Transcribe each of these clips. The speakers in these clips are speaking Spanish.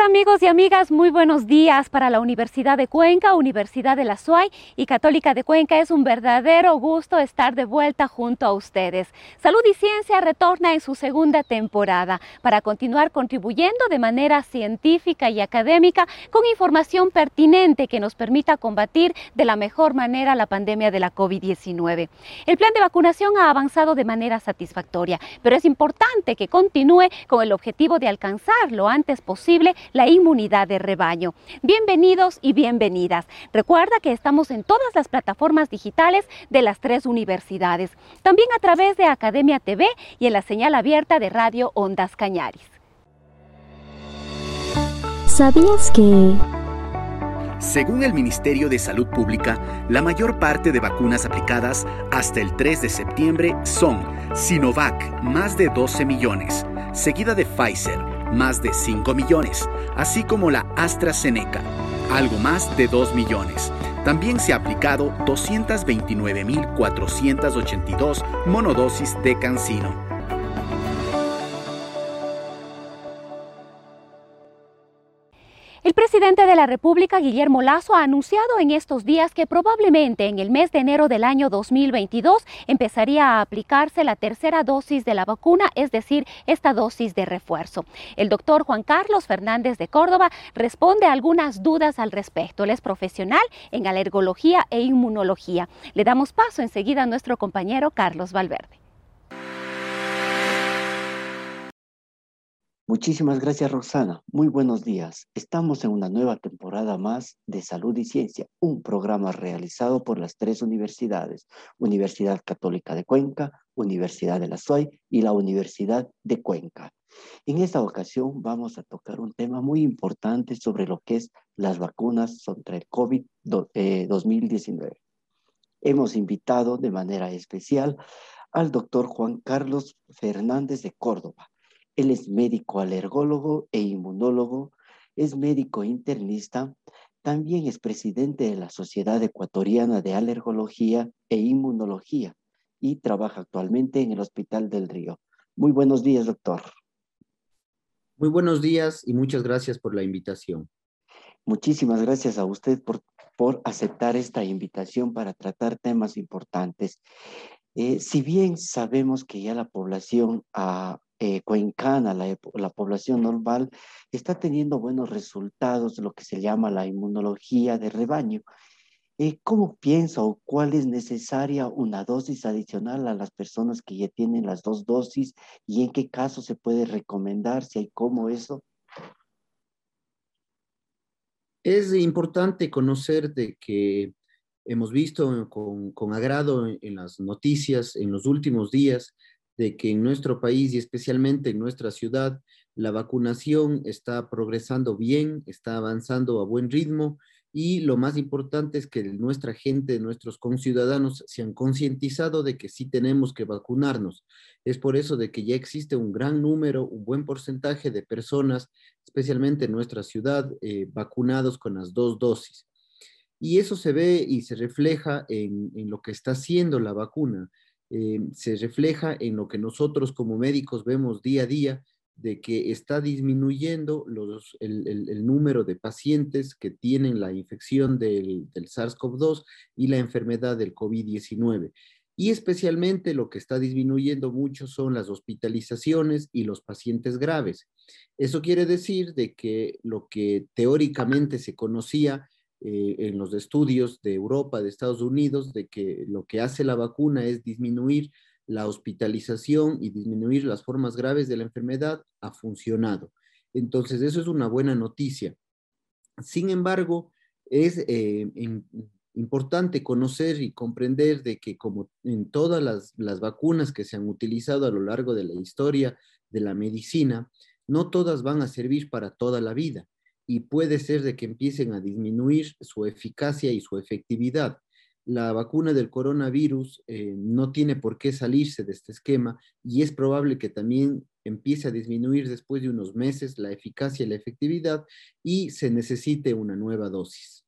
amigos y amigas? Muy buenos días para la Universidad de Cuenca, Universidad de la SUAY y Católica de Cuenca. Es un verdadero gusto estar de vuelta junto a ustedes. Salud y Ciencia retorna en su segunda temporada para continuar contribuyendo de manera científica y académica con información pertinente que nos permita combatir de la mejor manera la pandemia de la COVID-19. El plan de vacunación ha avanzado de manera satisfactoria, pero es importante que continúe con el objetivo de alcanzar lo antes posible la inmunidad de rebaño. Bienvenidos y bienvenidas. Recuerda que estamos en todas las plataformas digitales de las tres universidades, también a través de Academia TV y en la señal abierta de Radio Ondas Cañaris. ¿Sabías que... Según el Ministerio de Salud Pública, la mayor parte de vacunas aplicadas hasta el 3 de septiembre son Sinovac, más de 12 millones, seguida de Pfizer, más de 5 millones, así como la AstraZeneca, algo más de 2 millones. También se ha aplicado 229.482 monodosis de cancino. Presidente de la República, Guillermo Lazo, ha anunciado en estos días que probablemente en el mes de enero del año 2022 empezaría a aplicarse la tercera dosis de la vacuna, es decir, esta dosis de refuerzo. El doctor Juan Carlos Fernández de Córdoba responde a algunas dudas al respecto. Él es profesional en alergología e inmunología. Le damos paso enseguida a nuestro compañero Carlos Valverde. Muchísimas gracias, Roxana. Muy buenos días. Estamos en una nueva temporada más de Salud y Ciencia, un programa realizado por las tres universidades, Universidad Católica de Cuenca, Universidad de la SOY y la Universidad de Cuenca. En esta ocasión vamos a tocar un tema muy importante sobre lo que es las vacunas contra el COVID-2019. Eh, Hemos invitado de manera especial al doctor Juan Carlos Fernández de Córdoba él es médico alergólogo e inmunólogo, es médico internista, también es presidente de la Sociedad Ecuatoriana de Alergología e Inmunología y trabaja actualmente en el Hospital del Río. Muy buenos días, doctor. Muy buenos días y muchas gracias por la invitación. Muchísimas gracias a usted por, por aceptar esta invitación para tratar temas importantes. Eh, si bien sabemos que ya la población ha eh, la, la, población normal, está teniendo buenos resultados lo que se llama la inmunología de rebaño. Eh, ¿Cómo piensa o cuál es necesaria una dosis adicional a las personas que ya tienen las dos dosis y en qué caso se puede recomendar, si hay cómo eso? Es importante conocer de que hemos visto con, con agrado en las noticias en los últimos días de que en nuestro país y especialmente en nuestra ciudad la vacunación está progresando bien, está avanzando a buen ritmo y lo más importante es que nuestra gente, nuestros conciudadanos se han concientizado de que sí tenemos que vacunarnos. Es por eso de que ya existe un gran número, un buen porcentaje de personas, especialmente en nuestra ciudad, eh, vacunados con las dos dosis. Y eso se ve y se refleja en, en lo que está haciendo la vacuna. Eh, se refleja en lo que nosotros como médicos vemos día a día, de que está disminuyendo el, número de pacientes que tienen la infección del SARS-CoV-2 y la enfermedad del COVID-19. Y especialmente lo que está disminuyendo mucho son las hospitalizaciones y los pacientes graves. Eso quiere decir de que lo que teóricamente se conocía eh, en los estudios de Europa, de Estados Unidos, de que lo que hace la vacuna es disminuir la hospitalización y disminuir las formas graves de la enfermedad, ha funcionado. Entonces, eso es una buena noticia. Sin embargo, es eh, importante conocer y comprender de que como en todas las, las vacunas que se han utilizado a lo largo de la historia de la medicina, no todas van a servir para toda la vida y puede ser de que empiecen a disminuir su eficacia y su efectividad. La vacuna del coronavirus eh, no tiene por qué salirse de este esquema y es probable que también empiece a disminuir después de unos meses la eficacia y la efectividad y se necesite una nueva dosis.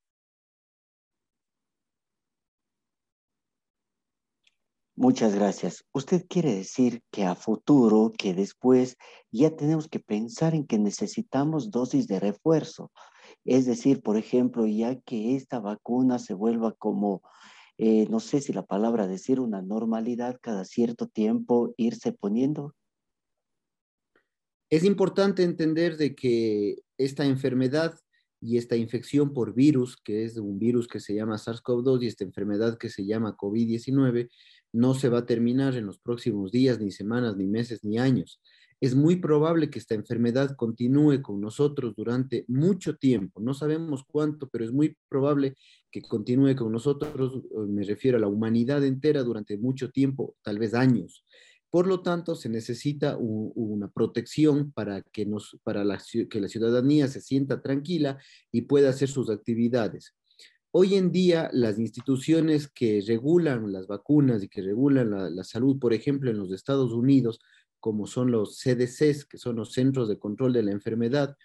Muchas gracias. ¿Usted quiere decir que a futuro, que después ya tenemos que pensar en que necesitamos dosis de refuerzo? Es decir, por ejemplo, ya que esta vacuna se vuelva como, eh, no sé si la palabra decir una normalidad cada cierto tiempo irse poniendo. Es importante entender de que esta enfermedad y esta infección por virus, que es un virus que se llama SARS-CoV-2 y esta enfermedad que se llama COVID-19, no se va a terminar en los próximos días, ni semanas, ni meses, ni años. Es muy probable que esta enfermedad continúe con nosotros durante mucho tiempo. No sabemos cuánto, pero es muy probable que continúe con nosotros, me refiero a la humanidad entera, durante mucho tiempo, tal vez años. Por lo tanto, se necesita una protección para, que, nos, para que la ciudadanía se sienta tranquila y pueda hacer sus actividades. Hoy en día, las instituciones que regulan las vacunas y que regulan la, salud, por ejemplo, en los Estados Unidos, como son los CDCs, que son los Centros de Control de la Enfermedad,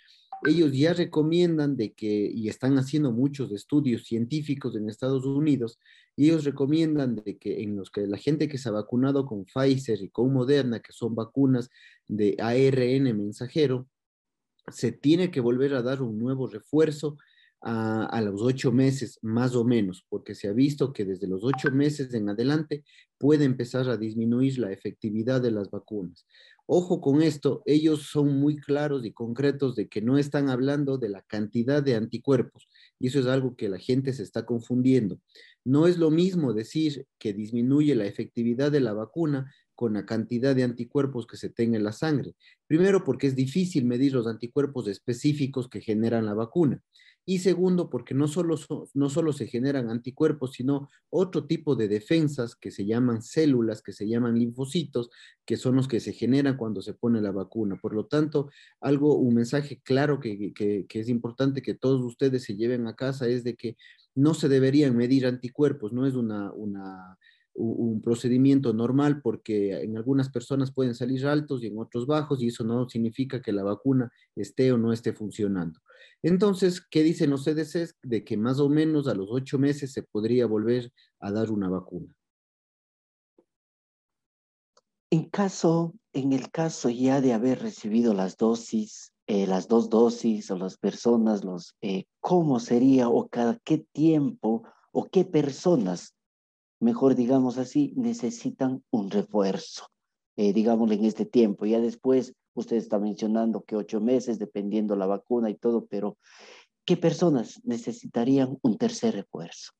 ellos ya recomiendan de que, y están haciendo muchos estudios científicos en Estados Unidos, ellos recomiendan de que en los que la gente que se ha vacunado con Pfizer y con Moderna, que son vacunas de ARN mensajero, se tiene que volver a dar un nuevo refuerzo a, los ocho meses, más o menos, porque se ha visto que desde los ocho meses en adelante puede empezar a disminuir la efectividad de las vacunas. Ojo con esto, ellos son muy claros y concretos de que no están hablando de la cantidad de anticuerpos, y eso es algo que la gente se está confundiendo. No es lo mismo decir que disminuye la efectividad de la vacuna con la cantidad de anticuerpos que se tenga en la sangre. Primero, porque es difícil medir los anticuerpos específicos que generan la vacuna. Y segundo, porque no solo, no solo se generan anticuerpos, sino otro tipo de defensas que se llaman células, que se llaman linfocitos, que son los que se generan cuando se pone la vacuna. Por lo tanto, algo, un mensaje claro que, que, que es importante que todos ustedes se lleven a casa es de que no se deberían medir anticuerpos, no es una, una un procedimiento normal porque en algunas personas pueden salir altos y en otros bajos y eso no significa que la vacuna esté o no esté funcionando. Entonces, ¿qué dicen los CDCs? De que más o menos a los ocho meses se podría volver a dar una vacuna. En caso, en el caso ya de haber recibido las dosis, eh, las dos dosis o las personas, los, eh, ¿cómo sería o cada qué tiempo o qué personas mejor digamos así, necesitan un refuerzo, eh, digámosle en este tiempo. Ya después, usted está mencionando que ocho meses, dependiendo la vacuna y todo, pero ¿qué personas necesitarían un tercer refuerzo?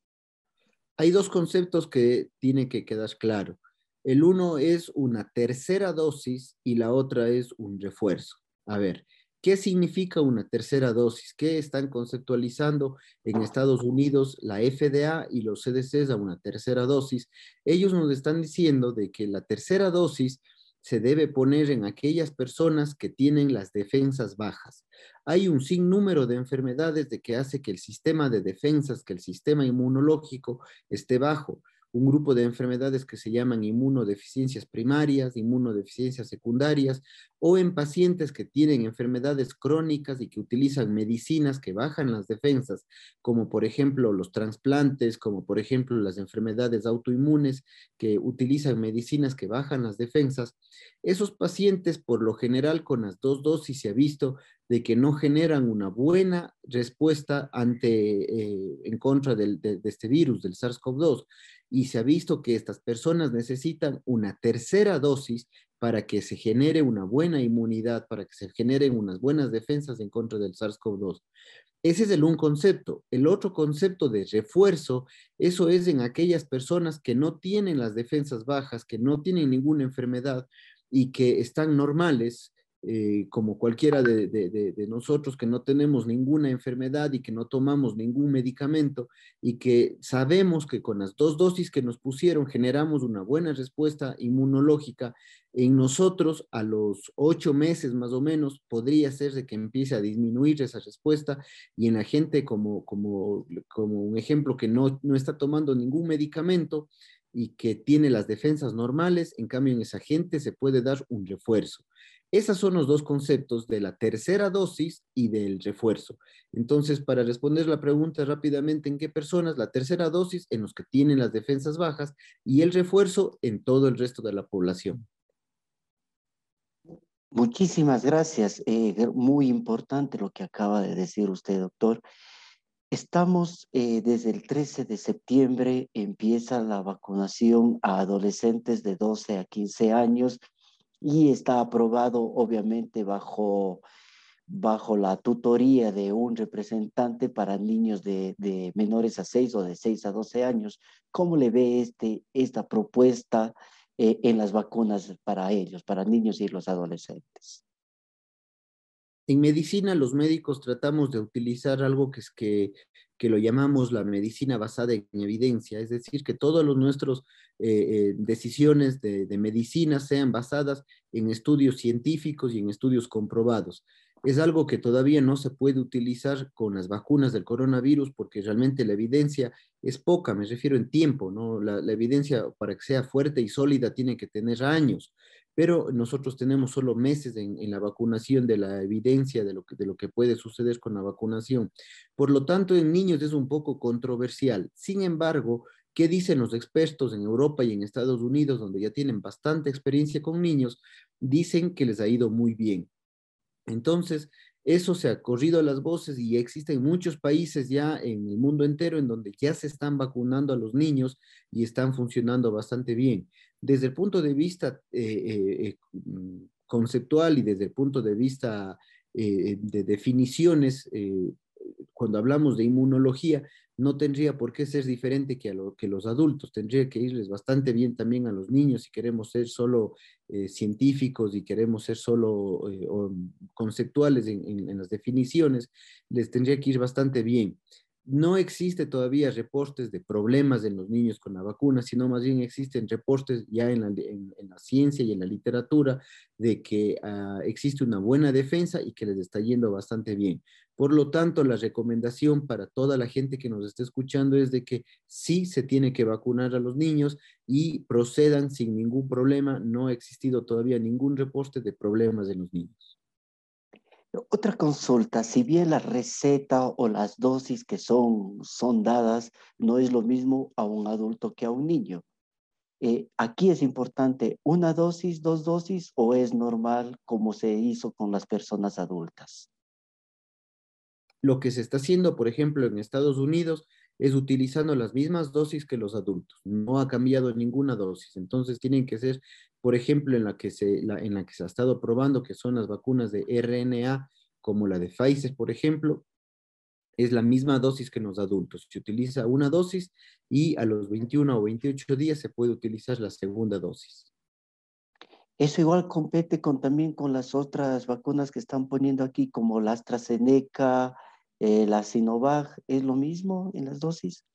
Hay dos conceptos que tiene que quedar claro. El uno es una tercera dosis y la otra es un refuerzo. A ver, ¿Qué significa una tercera dosis? ¿Qué están conceptualizando en Estados Unidos la FDA y los CDCs a una tercera dosis? Ellos nos están diciendo de que la tercera dosis se debe poner en aquellas personas que tienen las defensas bajas. Hay un sinnúmero de enfermedades de que hace que el sistema de defensas, que el sistema inmunológico esté bajo un grupo de enfermedades que se llaman inmunodeficiencias primarias, inmunodeficiencias secundarias, o en pacientes que tienen enfermedades crónicas y que utilizan medicinas que bajan las defensas, como por ejemplo los trasplantes, como por ejemplo las enfermedades autoinmunes que utilizan medicinas que bajan las defensas. Esos pacientes, por lo general, con las dos dosis se ha visto de que no generan una buena respuesta ante, eh, en contra del, de, de este virus, del SARS-CoV-2 y se ha visto que estas personas necesitan una tercera dosis para que se genere una buena inmunidad, para que se generen unas buenas defensas en contra del SARS-CoV-2. Ese es el un concepto. El otro concepto de refuerzo, eso es en aquellas personas que no tienen las defensas bajas, que no tienen ninguna enfermedad y que están normales, eh, como cualquiera de, de, nosotros que no tenemos ninguna enfermedad y que no tomamos ningún medicamento y que sabemos que con las dos dosis que nos pusieron generamos una buena respuesta inmunológica, en nosotros a los ocho meses más o menos podría ser de que empiece a disminuir esa respuesta y en la gente como, como, como un ejemplo que no, no está tomando ningún medicamento, y que tiene las defensas normales, en cambio en esa gente se puede dar un refuerzo. Esos son los dos conceptos de la tercera dosis y del refuerzo. Entonces, para responder la pregunta rápidamente, ¿en qué personas? La tercera dosis en los que tienen las defensas bajas y el refuerzo en todo el resto de la población. Muchísimas gracias. Muy importante lo que acaba de decir usted, doctor. Estamos eh, desde el 13 de septiembre, empieza la vacunación a adolescentes de 12 a 15 años y está aprobado obviamente bajo, bajo la tutoría de un representante para niños de, de, menores a 6 o de 6 a 12 años. ¿Cómo le ve este, esta propuesta eh, en las vacunas para ellos, para niños y los adolescentes? En medicina, los médicos tratamos de utilizar algo que es que, que lo llamamos la medicina basada en evidencia, es decir, que todas nuestras eh, eh, decisiones de, de medicina sean basadas en estudios científicos y en estudios comprobados es algo que todavía no se puede utilizar con las vacunas del coronavirus porque realmente la evidencia es poca, me refiero en tiempo, ¿no? La, evidencia para que sea fuerte y sólida tiene que tener años, pero nosotros tenemos solo meses en, la vacunación de la evidencia de lo, que, de lo que puede suceder con la vacunación. Por lo tanto, en niños es un poco controversial. Sin embargo, ¿Qué dicen los expertos en Europa y en Estados Unidos, donde ya tienen bastante experiencia con niños? Dicen que les ha ido muy bien. Entonces, eso se ha corrido a las voces y existen muchos países ya en el mundo entero en donde ya se están vacunando a los niños y están funcionando bastante bien. Desde el punto de vista eh, eh, eh, mm, conceptual y desde el punto de vista de definiciones, cuando hablamos de inmunología, no tendría por qué ser diferente que, a lo, que los adultos, tendría que irles bastante bien también a los niños si queremos ser solo eh, científicos y queremos ser solo eh, conceptuales en, las definiciones, les tendría que ir bastante bien no existe todavía reportes de problemas en los niños con la vacuna, sino más bien existen reportes ya en la, ciencia y en la literatura de que ah, existe una buena defensa y que les está yendo bastante bien. Por lo tanto, la recomendación para toda la gente que nos esté escuchando es de que sí se tiene que vacunar a los niños y procedan sin ningún problema. No ha existido todavía ningún reporte de problemas en los niños. Otra consulta, si bien la receta o las dosis que son, son dadas no es lo mismo a un adulto que a un niño, eh, aquí es importante una dosis, dos dosis o es normal como se hizo con las personas adultas. Lo que se está haciendo, por ejemplo, en Estados Unidos es utilizando las mismas dosis que los adultos. No ha cambiado ninguna dosis. Entonces tienen que ser, por ejemplo, en la que se, en la que se ha estado probando, que son las vacunas de RNA, como la de Pfizer, por ejemplo, es la misma dosis que en los adultos. Se utiliza una dosis y a los 21 o 28 días se puede utilizar la segunda dosis. Eso igual compete con, también con las otras vacunas que están poniendo aquí, como la AstraZeneca, eh, la Sinovac, ¿es lo mismo en las dosis?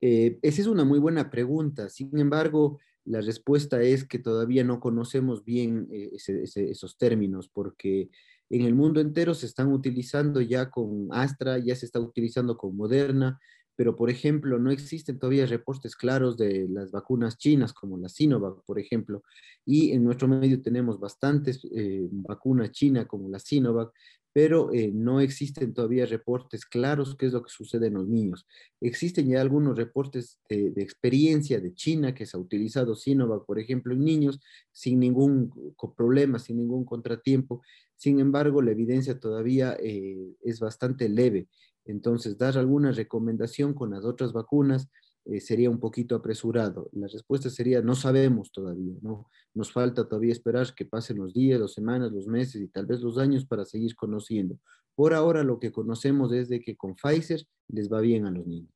Eh, esa es una muy buena pregunta. Sin embargo, la respuesta es que todavía no conocemos bien eh, esos términos, porque en el mundo entero se están utilizando ya con Astra, ya se está utilizando con Moderna, pero por ejemplo, no existen todavía reportes claros de las vacunas chinas, como la Sinovac, por ejemplo, y en nuestro medio tenemos bastantes vacunas chinas como la Sinovac, pero eh, no existen todavía reportes claros qué es lo que sucede en los niños. Existen ya algunos reportes de, experiencia de China que se ha utilizado Sinovac, por ejemplo, en niños sin ningún problema, sin ningún contratiempo. Sin embargo, la evidencia todavía eh, es bastante leve. Entonces, dar alguna recomendación con las otras vacunas eh, sería un poquito apresurado. La respuesta sería, no sabemos todavía, ¿no? Nos falta todavía esperar que pasen los días, las semanas, los meses y tal vez los años para seguir conociendo. Por ahora lo que conocemos es de que con Pfizer les va bien a los niños.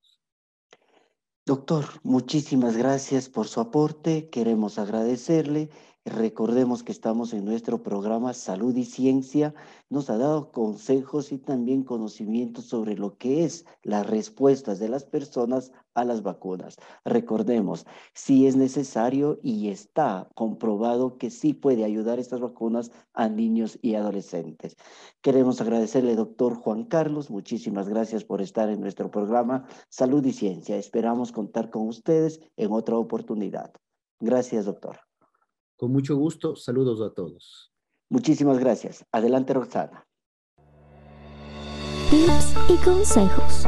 Doctor, muchísimas gracias por su aporte. Queremos agradecerle Recordemos que estamos en nuestro programa Salud y Ciencia. Nos ha dado consejos y también conocimientos sobre lo que es las respuestas de las personas a las vacunas. Recordemos, si es necesario y está comprobado que sí puede ayudar estas vacunas a niños y adolescentes. Queremos agradecerle, doctor Juan Carlos. Muchísimas gracias por estar en nuestro programa Salud y Ciencia. Esperamos contar con ustedes en otra oportunidad. Gracias, doctor. Con mucho gusto, saludos a todos. Muchísimas gracias. Adelante, Roxana. Tips y consejos.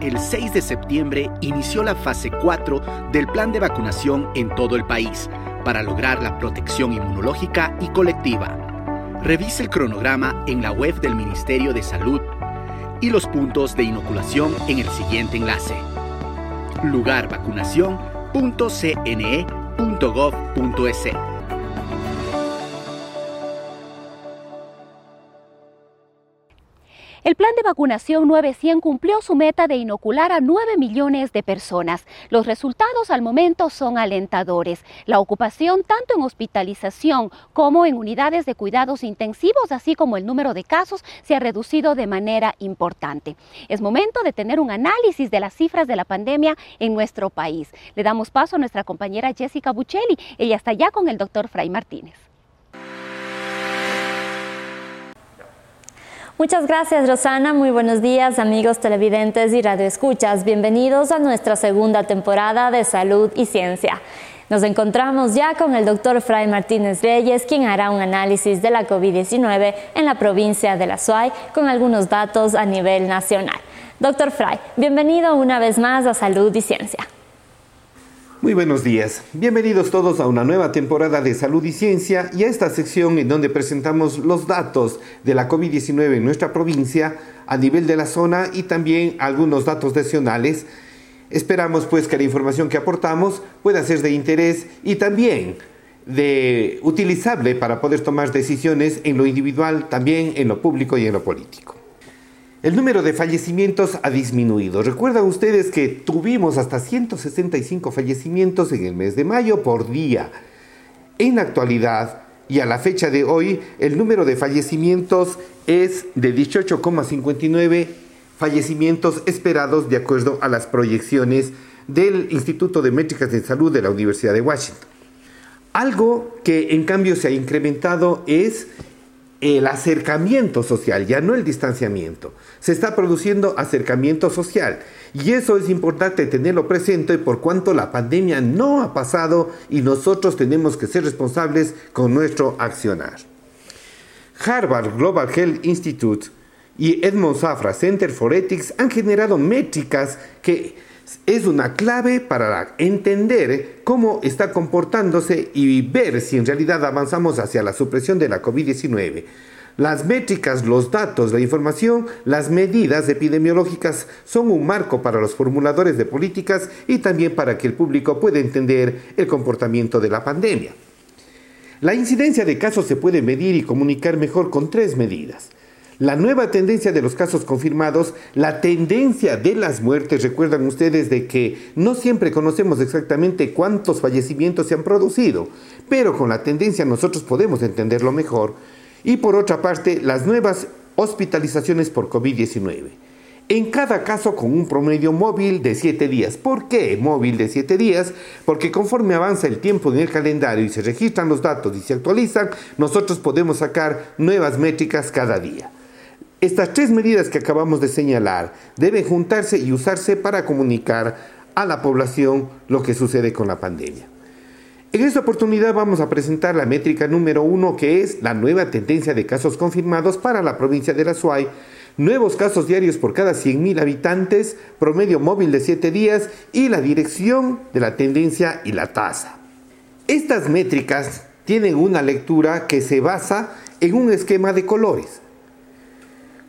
El 6 de septiembre inició la fase 4 del plan de vacunación en todo el país para lograr la protección inmunológica y colectiva. Revise el cronograma en la web del Ministerio de Salud y los puntos de inoculación en el siguiente enlace lugarvacunación.cne.gov.es. El plan de vacunación 900 cumplió su meta de inocular a 9 millones de personas. Los resultados al momento son alentadores. La ocupación tanto en hospitalización como en unidades de cuidados intensivos, así como el número de casos, se ha reducido de manera importante. Es momento de tener un análisis de las cifras de la pandemia en nuestro país. Le damos paso a nuestra compañera Jessica Buccelli. Ella está ya con el doctor Fray Martínez. Muchas gracias Rosana, muy buenos días amigos televidentes y radioescuchas, bienvenidos a nuestra segunda temporada de Salud y Ciencia. Nos encontramos ya con el doctor Fray Martínez Reyes, quien hará un análisis de la COVID-19 en la provincia de La Suay con algunos datos a nivel nacional. Doctor Fray, bienvenido una vez más a Salud y Ciencia. Muy buenos días, bienvenidos todos a una nueva temporada de Salud y Ciencia y a esta sección en donde presentamos los datos de la COVID-19 en nuestra provincia a nivel de la zona y también algunos datos nacionales. Esperamos pues que la información que aportamos pueda ser de interés y también de utilizable para poder tomar decisiones en lo individual, también en lo público y en lo político. El número de fallecimientos ha disminuido. Recuerdan ustedes que tuvimos hasta 165 fallecimientos en el mes de mayo por día. En la actualidad y a la fecha de hoy, el número de fallecimientos es de 18,59 fallecimientos esperados de acuerdo a las proyecciones del Instituto de Métricas de Salud de la Universidad de Washington. Algo que en cambio se ha incrementado es el acercamiento social, ya no el distanciamiento. Se está produciendo acercamiento social y eso es importante tenerlo presente por cuanto la pandemia no ha pasado y nosotros tenemos que ser responsables con nuestro accionar. Harvard Global Health Institute y Edmond Safra Center for Ethics han generado métricas que es una clave para entender cómo está comportándose y ver si en realidad avanzamos hacia la supresión de la COVID-19. Las métricas, los datos, la información, las medidas epidemiológicas son un marco para los formuladores de políticas y también para que el público pueda entender el comportamiento de la pandemia. La incidencia de casos se puede medir y comunicar mejor con tres medidas. La nueva tendencia de los casos confirmados, la tendencia de las muertes, recuerdan ustedes de que no siempre conocemos exactamente cuántos fallecimientos se han producido, pero con la tendencia nosotros podemos entenderlo mejor. Y por otra parte, las nuevas hospitalizaciones por COVID-19. En cada caso con un promedio móvil de 7 días. ¿Por qué móvil de 7 días? Porque conforme avanza el tiempo en el calendario y se registran los datos y se actualizan, nosotros podemos sacar nuevas métricas cada día. Estas tres medidas que acabamos de señalar deben juntarse y usarse para comunicar a la población lo que sucede con la pandemia. En esta oportunidad vamos a presentar la métrica número uno, que es la nueva tendencia de casos confirmados para la provincia de la Suay, nuevos casos diarios por cada 100.000 habitantes, promedio móvil de 7 días y la dirección de la tendencia y la tasa. Estas métricas tienen una lectura que se basa en un esquema de colores.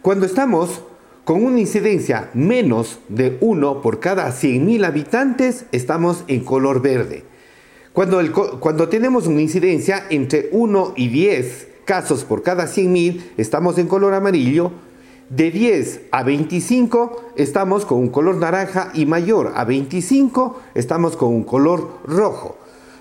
Cuando estamos con una incidencia menos de 1 por cada 100.000 habitantes, estamos en color verde. Cuando, cuando tenemos una incidencia entre 1 y 10 casos por cada 100.000, estamos en color amarillo. De 10 a 25 estamos con un color naranja y mayor a 25 estamos con un color rojo.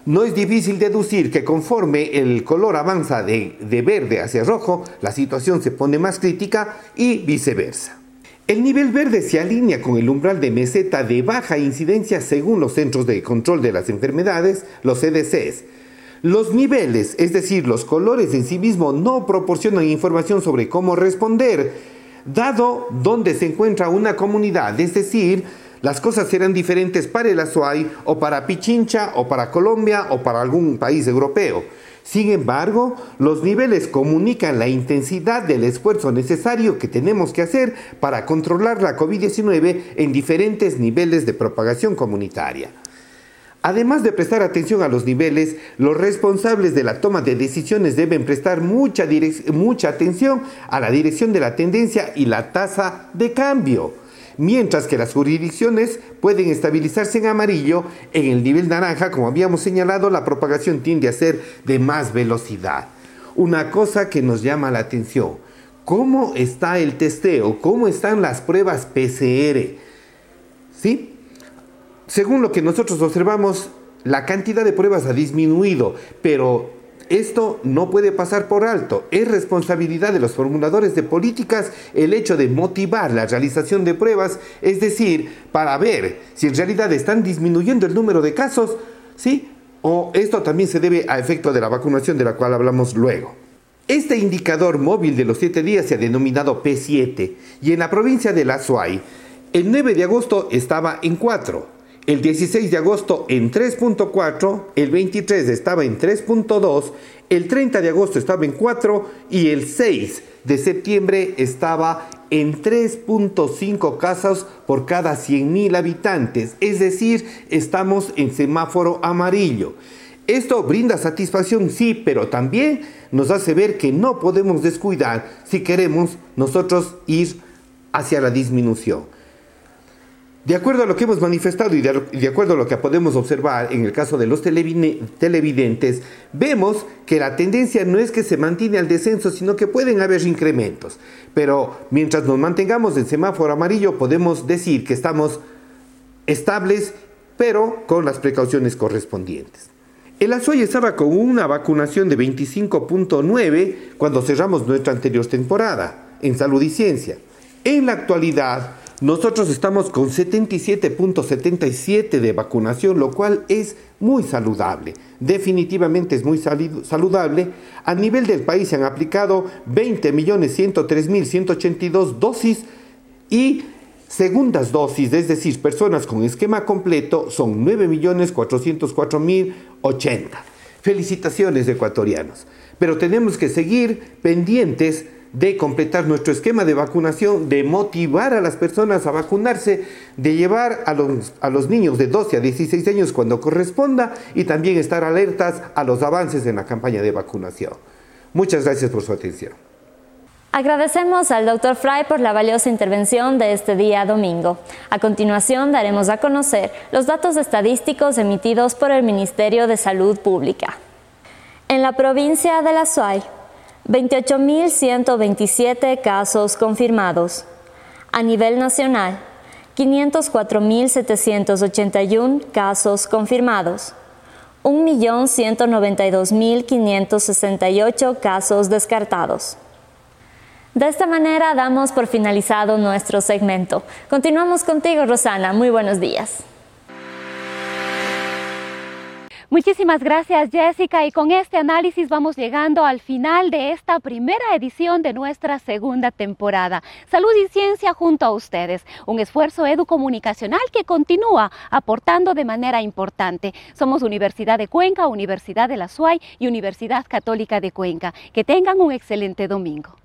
No es difícil deducir que conforme el color avanza de, verde hacia rojo, la situación se pone más crítica y viceversa. El nivel verde se alinea con el umbral de meseta de baja incidencia según los Centros de Control de las Enfermedades, los CDCs. Los niveles, es decir, los colores en sí mismos, no proporcionan información sobre cómo responder, dado dónde se encuentra una comunidad, es decir, las cosas serán diferentes para el Azuay o para Pichincha o para Colombia o para algún país europeo. Sin embargo, los niveles comunican la intensidad del esfuerzo necesario que tenemos que hacer para controlar la COVID-19 en diferentes niveles de propagación comunitaria. Además de prestar atención a los niveles, los responsables de la toma de decisiones deben prestar mucha, mucha atención a la dirección de la tendencia y la tasa de cambio mientras que las jurisdicciones pueden estabilizarse en amarillo, en el nivel naranja, como habíamos señalado, la propagación tiende a ser de más velocidad. Una cosa que nos llama la atención, ¿cómo está el testeo? ¿Cómo están las pruebas PCR? ¿Sí? Según lo que nosotros observamos, la cantidad de pruebas ha disminuido, pero esto no puede pasar por alto. Es responsabilidad de los formuladores de políticas el hecho de motivar la realización de pruebas, es decir, para ver si en realidad están disminuyendo el número de casos, ¿sí? O esto también se debe a efecto de la vacunación de la cual hablamos luego. Este indicador móvil de los 7 días se ha denominado P7 y en la provincia de La Suay, el 9 de agosto estaba en 4 el 16 de agosto en 3.4, el 23 estaba en 3.2, el 30 de agosto estaba en 4 y el 6 de septiembre estaba en 3.5 casos por cada 100.000 habitantes, es decir, estamos en semáforo amarillo. Esto brinda satisfacción, sí, pero también nos hace ver que no podemos descuidar si queremos nosotros ir hacia la disminución. De acuerdo a lo que hemos manifestado y de, acuerdo a lo que podemos observar en el caso de los televidentes, vemos que la tendencia no es que se mantiene al descenso, sino que pueden haber incrementos. Pero mientras nos mantengamos en semáforo amarillo, podemos decir que estamos estables, pero con las precauciones correspondientes. El Azuay estaba con una vacunación de 25.9 cuando cerramos nuestra anterior temporada en salud y ciencia. En la actualidad, nosotros estamos con 77.77 de vacunación, lo cual es muy saludable. Definitivamente es muy saludable. A nivel del país se han aplicado 20.103.182 dosis y segundas dosis, es decir, personas con esquema completo, son 9.404.080. Felicitaciones ecuatorianos. Pero tenemos que seguir pendientes de completar nuestro esquema de vacunación, de motivar a las personas a vacunarse, de llevar a los, a los niños de 12 a 16 años cuando corresponda y también estar alertas a los avances en la campaña de vacunación. Muchas gracias por su atención. Agradecemos al Dr. Fry por la valiosa intervención de este día domingo. A continuación daremos a conocer los datos estadísticos emitidos por el Ministerio de Salud Pública. En la provincia de La Suay, 28.127 casos confirmados. A nivel nacional, 504.781 casos confirmados. 1.192.568 casos descartados. De esta manera damos por finalizado nuestro segmento. Continuamos contigo, Rosana. Muy buenos días. Muchísimas gracias Jessica y con este análisis vamos llegando al final de esta primera edición de nuestra segunda temporada. Salud y ciencia junto a ustedes, un esfuerzo educomunicacional que continúa aportando de manera importante. Somos Universidad de Cuenca, Universidad de la SUAY y Universidad Católica de Cuenca. Que tengan un excelente domingo.